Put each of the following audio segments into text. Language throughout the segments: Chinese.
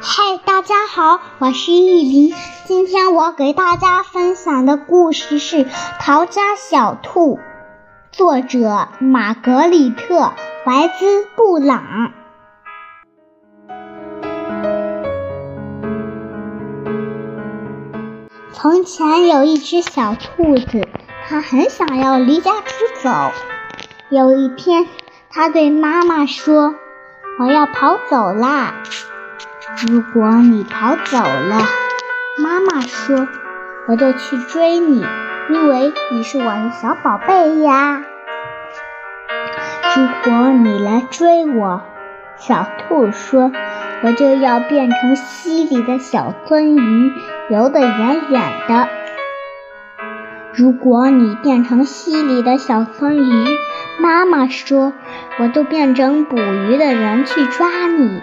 嗨，大家好，我是玉林。今天我给大家分享的故事是《逃家小兔》，作者玛格丽特·怀兹·布朗。从前有一只小兔子，它很想要离家出走。有一天，它对妈妈说：“我要跑走啦！”如果你跑走了，妈妈说，我就去追你，因为你是我的小宝贝呀。如果你来追我，小兔说，我就要变成溪里的小鳟鱼，游得远远的。如果你变成溪里的小鳟鱼，妈妈说，我就变成捕鱼的人去抓你。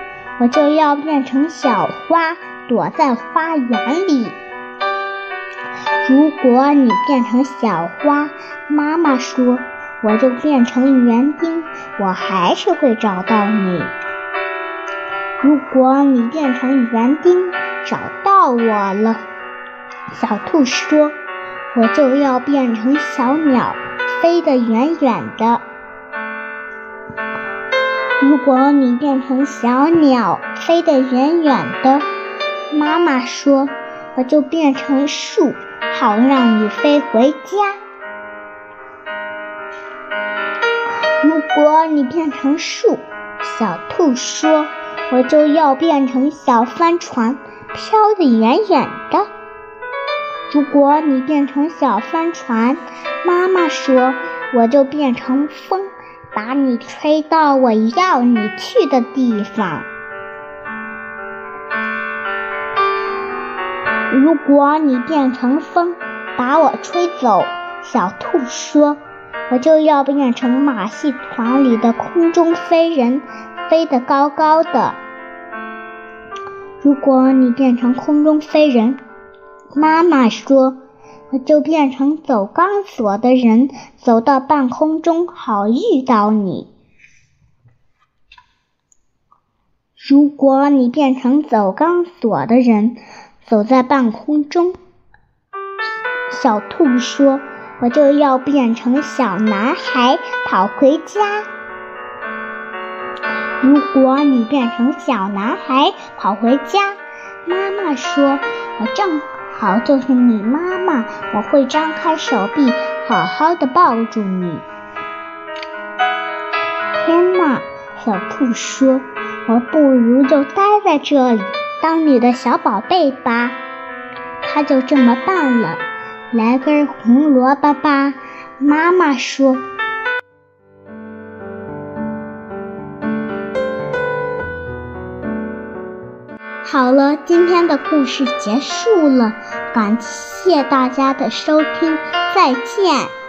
我就要变成小花，躲在花园里。如果你变成小花，妈妈说，我就变成园丁，我还是会找到你。如果你变成园丁，找到我了，小兔说，我就要变成小鸟，飞得远远的。如果你变成小鸟，飞得远远的，妈妈说，我就变成树，好让你飞回家。如果你变成树，小兔说，我就要变成小帆船，飘得远远的。如果你变成小帆船，妈妈说，我就变成风。把你吹到我要你去的地方。如果你变成风，把我吹走，小兔说，我就要变成马戏团里的空中飞人，飞得高高的。如果你变成空中飞人，妈妈说。我就变成走钢索的人，走到半空中，好遇到你。如果你变成走钢索的人，走在半空中，小兔说：“我就要变成小男孩，跑回家。”如果你变成小男孩跑回家，妈妈说：“我正。”好，就是你妈妈，我会张开手臂，好好的抱住你。天哪，小兔说：“我不如就待在这里，当你的小宝贝吧。”他就这么办了。来根红萝卜吧，妈妈说。好了，今天的故事结束了，感谢大家的收听，再见。